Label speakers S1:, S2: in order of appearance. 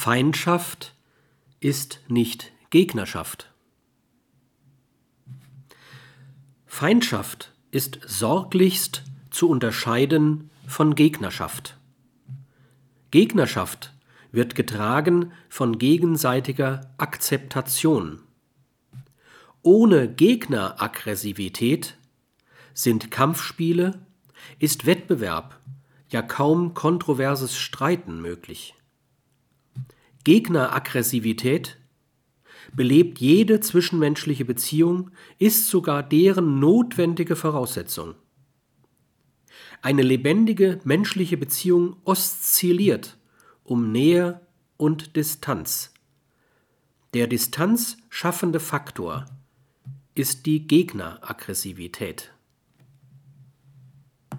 S1: Feindschaft ist nicht Gegnerschaft. Feindschaft ist sorglichst zu unterscheiden von Gegnerschaft. Gegnerschaft wird getragen von gegenseitiger Akzeptation. Ohne Gegneraggressivität sind Kampfspiele, ist Wettbewerb, ja kaum kontroverses Streiten möglich. Gegneraggressivität belebt jede zwischenmenschliche Beziehung, ist sogar deren notwendige Voraussetzung. Eine lebendige menschliche Beziehung oszilliert um Nähe und Distanz. Der Distanz schaffende Faktor ist die Gegneraggressivität.